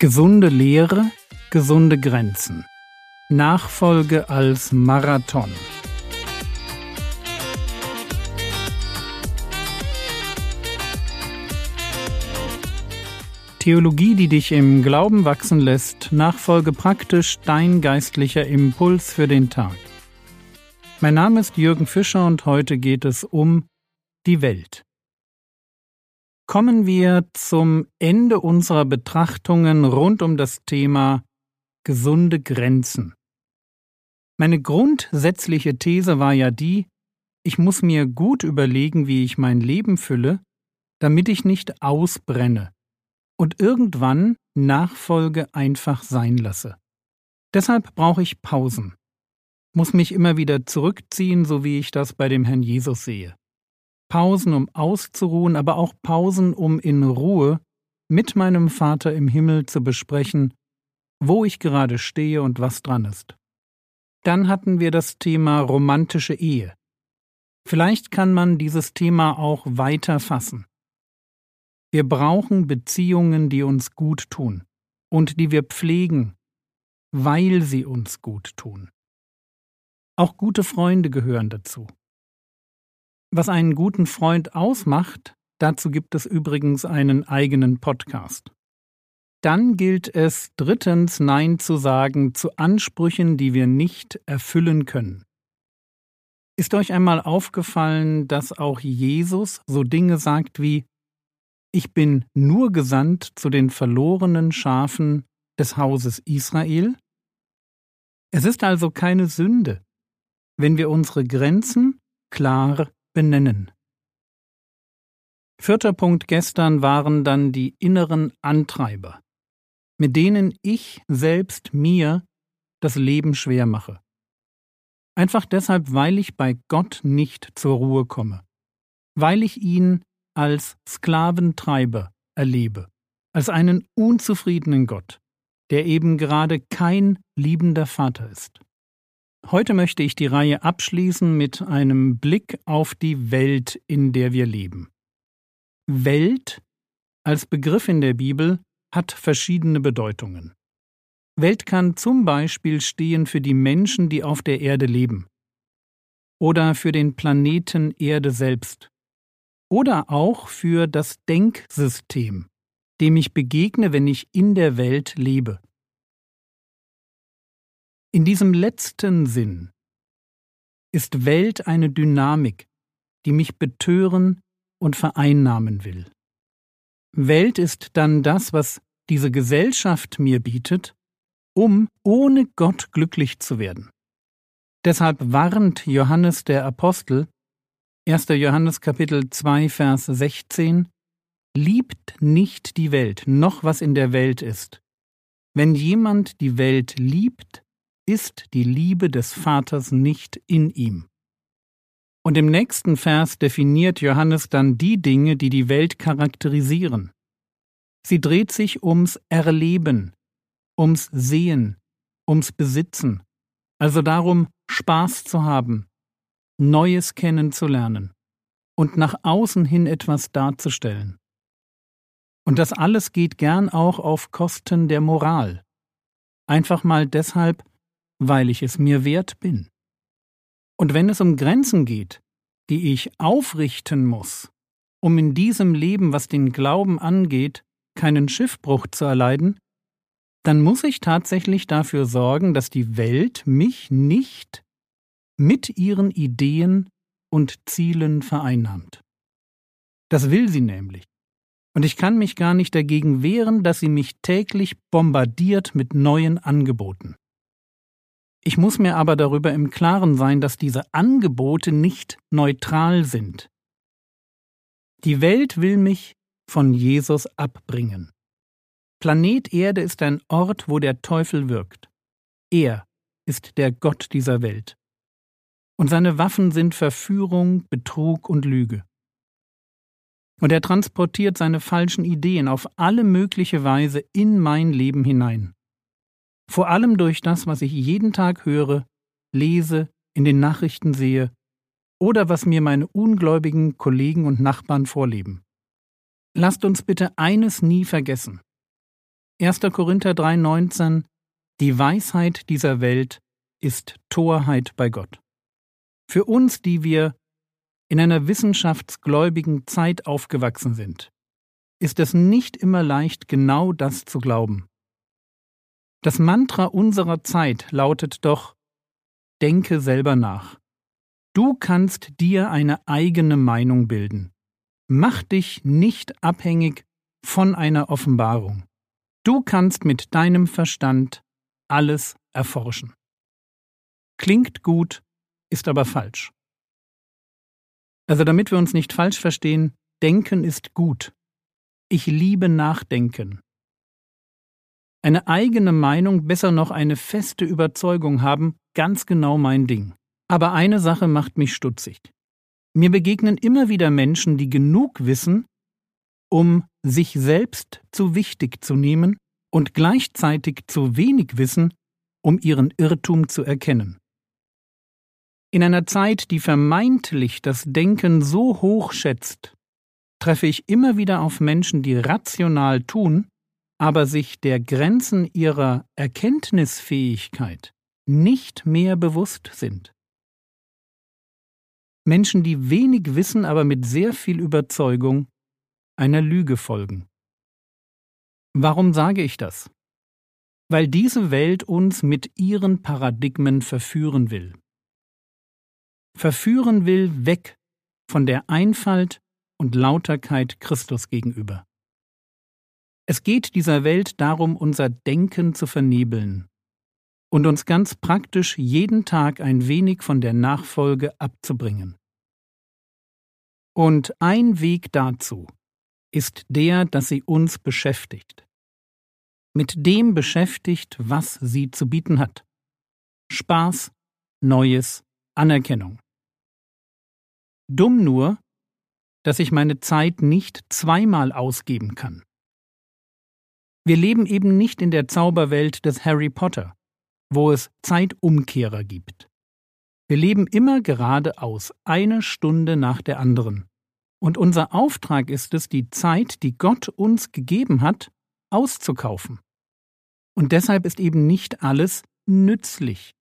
Gesunde Lehre, gesunde Grenzen. Nachfolge als Marathon. Theologie, die dich im Glauben wachsen lässt, nachfolge praktisch dein geistlicher Impuls für den Tag. Mein Name ist Jürgen Fischer und heute geht es um die Welt. Kommen wir zum Ende unserer Betrachtungen rund um das Thema gesunde Grenzen. Meine grundsätzliche These war ja die, ich muss mir gut überlegen, wie ich mein Leben fülle, damit ich nicht ausbrenne und irgendwann Nachfolge einfach sein lasse. Deshalb brauche ich Pausen, muss mich immer wieder zurückziehen, so wie ich das bei dem Herrn Jesus sehe. Pausen, um auszuruhen, aber auch Pausen, um in Ruhe mit meinem Vater im Himmel zu besprechen, wo ich gerade stehe und was dran ist. Dann hatten wir das Thema romantische Ehe. Vielleicht kann man dieses Thema auch weiter fassen. Wir brauchen Beziehungen, die uns gut tun und die wir pflegen, weil sie uns gut tun. Auch gute Freunde gehören dazu. Was einen guten Freund ausmacht, dazu gibt es übrigens einen eigenen Podcast. Dann gilt es drittens Nein zu sagen zu Ansprüchen, die wir nicht erfüllen können. Ist euch einmal aufgefallen, dass auch Jesus so Dinge sagt wie Ich bin nur gesandt zu den verlorenen Schafen des Hauses Israel? Es ist also keine Sünde, wenn wir unsere Grenzen klar benennen. Vierter Punkt gestern waren dann die inneren Antreiber, mit denen ich selbst mir das Leben schwer mache. Einfach deshalb, weil ich bei Gott nicht zur Ruhe komme, weil ich ihn als Sklaventreiber erlebe, als einen unzufriedenen Gott, der eben gerade kein liebender Vater ist. Heute möchte ich die Reihe abschließen mit einem Blick auf die Welt, in der wir leben. Welt als Begriff in der Bibel hat verschiedene Bedeutungen. Welt kann zum Beispiel stehen für die Menschen, die auf der Erde leben, oder für den Planeten Erde selbst, oder auch für das Denksystem, dem ich begegne, wenn ich in der Welt lebe. In diesem letzten Sinn ist Welt eine Dynamik, die mich betören und vereinnahmen will. Welt ist dann das, was diese Gesellschaft mir bietet, um ohne Gott glücklich zu werden. Deshalb warnt Johannes der Apostel, 1. Johannes Kapitel 2 Vers 16, Liebt nicht die Welt, noch was in der Welt ist. Wenn jemand die Welt liebt, ist die Liebe des Vaters nicht in ihm. Und im nächsten Vers definiert Johannes dann die Dinge, die die Welt charakterisieren. Sie dreht sich ums Erleben, ums Sehen, ums Besitzen, also darum, Spaß zu haben, Neues kennenzulernen und nach außen hin etwas darzustellen. Und das alles geht gern auch auf Kosten der Moral. Einfach mal deshalb, weil ich es mir wert bin. Und wenn es um Grenzen geht, die ich aufrichten muss, um in diesem Leben, was den Glauben angeht, keinen Schiffbruch zu erleiden, dann muss ich tatsächlich dafür sorgen, dass die Welt mich nicht mit ihren Ideen und Zielen vereinnahmt. Das will sie nämlich. Und ich kann mich gar nicht dagegen wehren, dass sie mich täglich bombardiert mit neuen Angeboten. Ich muss mir aber darüber im Klaren sein, dass diese Angebote nicht neutral sind. Die Welt will mich von Jesus abbringen. Planet Erde ist ein Ort, wo der Teufel wirkt. Er ist der Gott dieser Welt. Und seine Waffen sind Verführung, Betrug und Lüge. Und er transportiert seine falschen Ideen auf alle mögliche Weise in mein Leben hinein. Vor allem durch das, was ich jeden Tag höre, lese, in den Nachrichten sehe oder was mir meine ungläubigen Kollegen und Nachbarn vorleben. Lasst uns bitte eines nie vergessen. 1. Korinther 3,19 Die Weisheit dieser Welt ist Torheit bei Gott. Für uns, die wir in einer wissenschaftsgläubigen Zeit aufgewachsen sind, ist es nicht immer leicht, genau das zu glauben. Das Mantra unserer Zeit lautet doch Denke selber nach. Du kannst dir eine eigene Meinung bilden. Mach dich nicht abhängig von einer Offenbarung. Du kannst mit deinem Verstand alles erforschen. Klingt gut, ist aber falsch. Also damit wir uns nicht falsch verstehen, Denken ist gut. Ich liebe Nachdenken. Eine eigene Meinung, besser noch eine feste Überzeugung haben, ganz genau mein Ding. Aber eine Sache macht mich stutzig. Mir begegnen immer wieder Menschen, die genug wissen, um sich selbst zu wichtig zu nehmen und gleichzeitig zu wenig wissen, um ihren Irrtum zu erkennen. In einer Zeit, die vermeintlich das Denken so hoch schätzt, treffe ich immer wieder auf Menschen, die rational tun, aber sich der Grenzen ihrer Erkenntnisfähigkeit nicht mehr bewusst sind. Menschen, die wenig wissen, aber mit sehr viel Überzeugung einer Lüge folgen. Warum sage ich das? Weil diese Welt uns mit ihren Paradigmen verführen will. Verführen will weg von der Einfalt und Lauterkeit Christus gegenüber. Es geht dieser Welt darum, unser Denken zu vernebeln und uns ganz praktisch jeden Tag ein wenig von der Nachfolge abzubringen. Und ein Weg dazu ist der, dass sie uns beschäftigt. Mit dem beschäftigt, was sie zu bieten hat. Spaß, Neues, Anerkennung. Dumm nur, dass ich meine Zeit nicht zweimal ausgeben kann. Wir leben eben nicht in der Zauberwelt des Harry Potter, wo es Zeitumkehrer gibt. Wir leben immer geradeaus, eine Stunde nach der anderen. Und unser Auftrag ist es, die Zeit, die Gott uns gegeben hat, auszukaufen. Und deshalb ist eben nicht alles nützlich,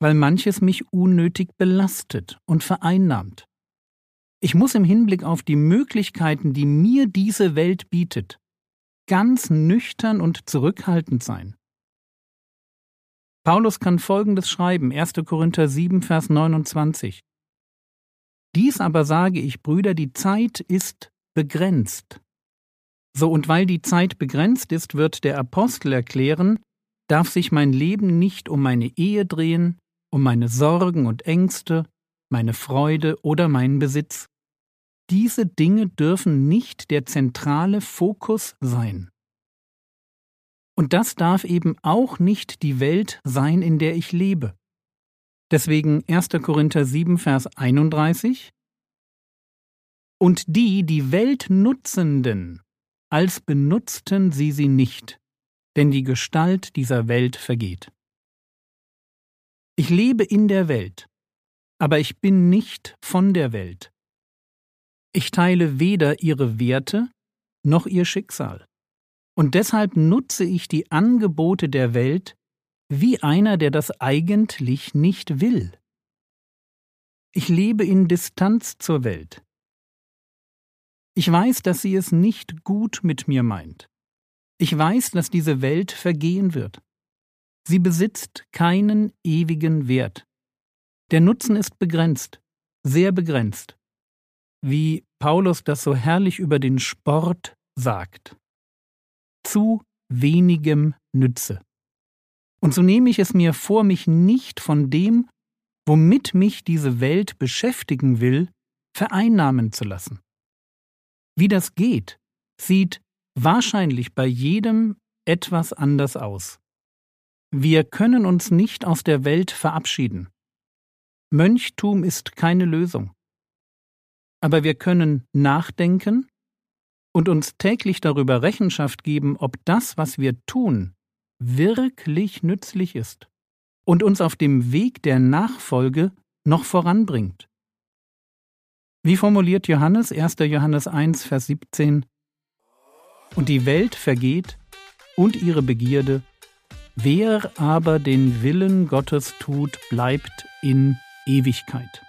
weil manches mich unnötig belastet und vereinnahmt. Ich muss im Hinblick auf die Möglichkeiten, die mir diese Welt bietet, ganz nüchtern und zurückhaltend sein. Paulus kann Folgendes schreiben, 1. Korinther 7, Vers 29. Dies aber sage ich, Brüder, die Zeit ist begrenzt. So und weil die Zeit begrenzt ist, wird der Apostel erklären, darf sich mein Leben nicht um meine Ehe drehen, um meine Sorgen und Ängste, meine Freude oder meinen Besitz. Diese Dinge dürfen nicht der zentrale Fokus sein. Und das darf eben auch nicht die Welt sein, in der ich lebe. Deswegen 1. Korinther 7, Vers 31 Und die, die Welt nutzenden, als benutzten sie sie nicht, denn die Gestalt dieser Welt vergeht. Ich lebe in der Welt, aber ich bin nicht von der Welt. Ich teile weder ihre Werte noch ihr Schicksal. Und deshalb nutze ich die Angebote der Welt wie einer, der das eigentlich nicht will. Ich lebe in Distanz zur Welt. Ich weiß, dass sie es nicht gut mit mir meint. Ich weiß, dass diese Welt vergehen wird. Sie besitzt keinen ewigen Wert. Der Nutzen ist begrenzt, sehr begrenzt wie Paulus das so herrlich über den Sport sagt. Zu wenigem Nütze. Und so nehme ich es mir vor, mich nicht von dem, womit mich diese Welt beschäftigen will, vereinnahmen zu lassen. Wie das geht, sieht wahrscheinlich bei jedem etwas anders aus. Wir können uns nicht aus der Welt verabschieden. Mönchtum ist keine Lösung aber wir können nachdenken und uns täglich darüber Rechenschaft geben, ob das, was wir tun, wirklich nützlich ist und uns auf dem Weg der Nachfolge noch voranbringt. Wie formuliert Johannes 1. Johannes 1, Vers 17 Und die Welt vergeht und ihre Begierde. Wer aber den Willen Gottes tut, bleibt in Ewigkeit.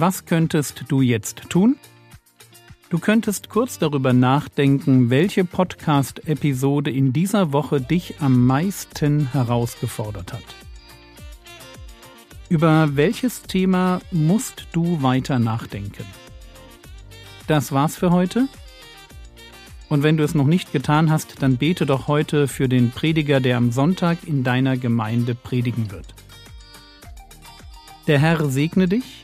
Was könntest du jetzt tun? Du könntest kurz darüber nachdenken, welche Podcast-Episode in dieser Woche dich am meisten herausgefordert hat. Über welches Thema musst du weiter nachdenken? Das war's für heute. Und wenn du es noch nicht getan hast, dann bete doch heute für den Prediger, der am Sonntag in deiner Gemeinde predigen wird. Der Herr segne dich,